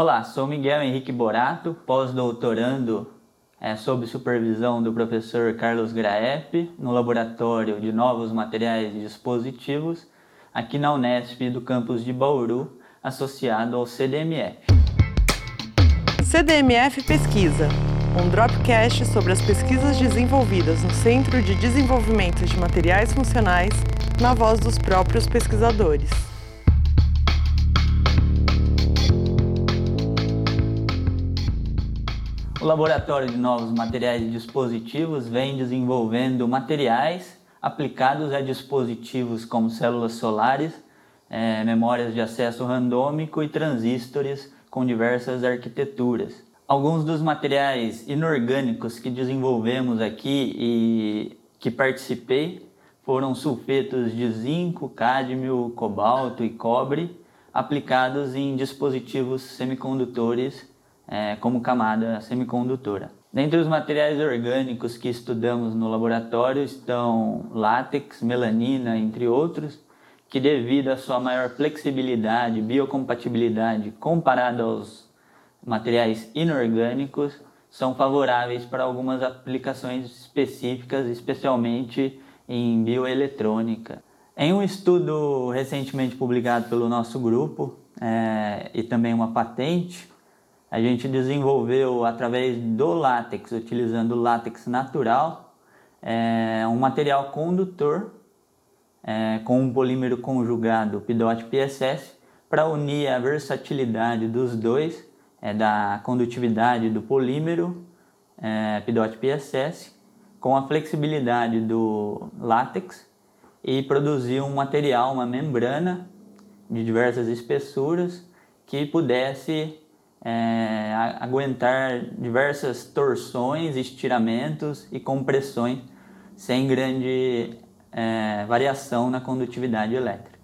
Olá, sou Miguel Henrique Borato, pós-doutorando é, sob supervisão do professor Carlos Graep, no Laboratório de Novos Materiais e Dispositivos, aqui na Unesp do campus de Bauru, associado ao CDMF. CDMF Pesquisa, um dropcast sobre as pesquisas desenvolvidas no Centro de Desenvolvimento de Materiais Funcionais, na voz dos próprios pesquisadores. O Laboratório de Novos Materiais e Dispositivos vem desenvolvendo materiais aplicados a dispositivos como células solares, é, memórias de acesso randômico e transistores com diversas arquiteturas. Alguns dos materiais inorgânicos que desenvolvemos aqui e que participei foram sulfetos de zinco, cádmio, cobalto e cobre aplicados em dispositivos semicondutores é, como camada semicondutora. Dentre os materiais orgânicos que estudamos no laboratório estão látex, melanina, entre outros, que devido à sua maior flexibilidade, biocompatibilidade comparada aos materiais inorgânicos, são favoráveis para algumas aplicações específicas, especialmente em bioeletrônica. Em um estudo recentemente publicado pelo nosso grupo é, e também uma patente, a gente desenvolveu através do látex, utilizando látex natural, é, um material condutor é, com um polímero conjugado PIDOT-PSS para unir a versatilidade dos dois, é, da condutividade do polímero é, PIDOT-PSS com a flexibilidade do látex e produzir um material, uma membrana de diversas espessuras que pudesse é, aguentar diversas torções, estiramentos e compressões sem grande é, variação na condutividade elétrica.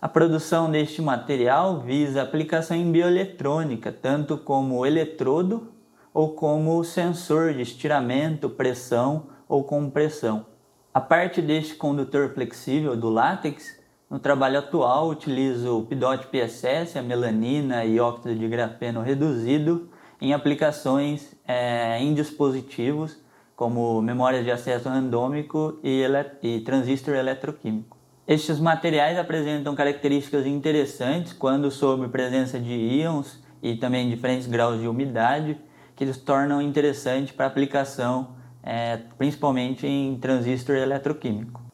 A produção deste material visa aplicação em bioeletrônica, tanto como eletrodo ou como sensor de estiramento, pressão ou compressão. A parte deste condutor flexível do látex no trabalho atual, utilizo o PIDOT PSS, a melanina e óxido de grafeno reduzido em aplicações é, em dispositivos como memórias de acesso randômico e, e transistor eletroquímico. Estes materiais apresentam características interessantes quando sob presença de íons e também diferentes graus de umidade, que os tornam interessantes para aplicação, é, principalmente em transistor eletroquímico.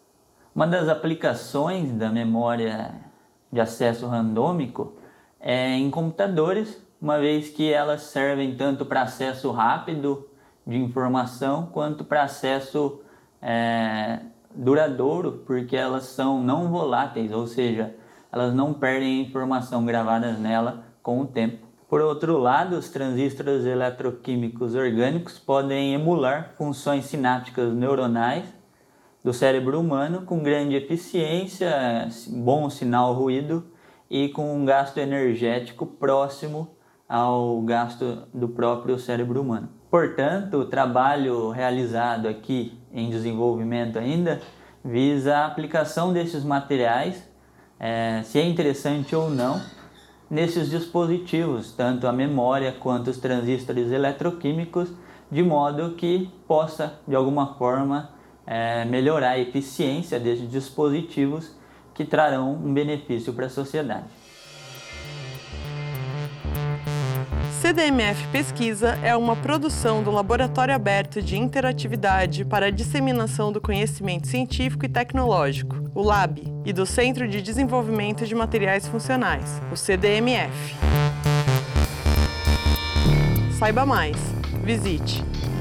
Uma das aplicações da memória de acesso randômico é em computadores, uma vez que elas servem tanto para acesso rápido de informação quanto para acesso é, duradouro, porque elas são não voláteis, ou seja, elas não perdem a informação gravadas nela com o tempo. Por outro lado, os transistores eletroquímicos orgânicos podem emular funções sinápticas neuronais do cérebro humano com grande eficiência, bom sinal ruído e com um gasto energético próximo ao gasto do próprio cérebro humano. Portanto, o trabalho realizado aqui em desenvolvimento ainda visa a aplicação desses materiais, é, se é interessante ou não, nesses dispositivos, tanto a memória quanto os transistores eletroquímicos, de modo que possa, de alguma forma, é, melhorar a eficiência desses dispositivos que trarão um benefício para a sociedade. CDMF Pesquisa é uma produção do Laboratório Aberto de Interatividade para a Disseminação do Conhecimento Científico e Tecnológico, o LAB, e do Centro de Desenvolvimento de Materiais Funcionais, o CDMF. Saiba mais. Visite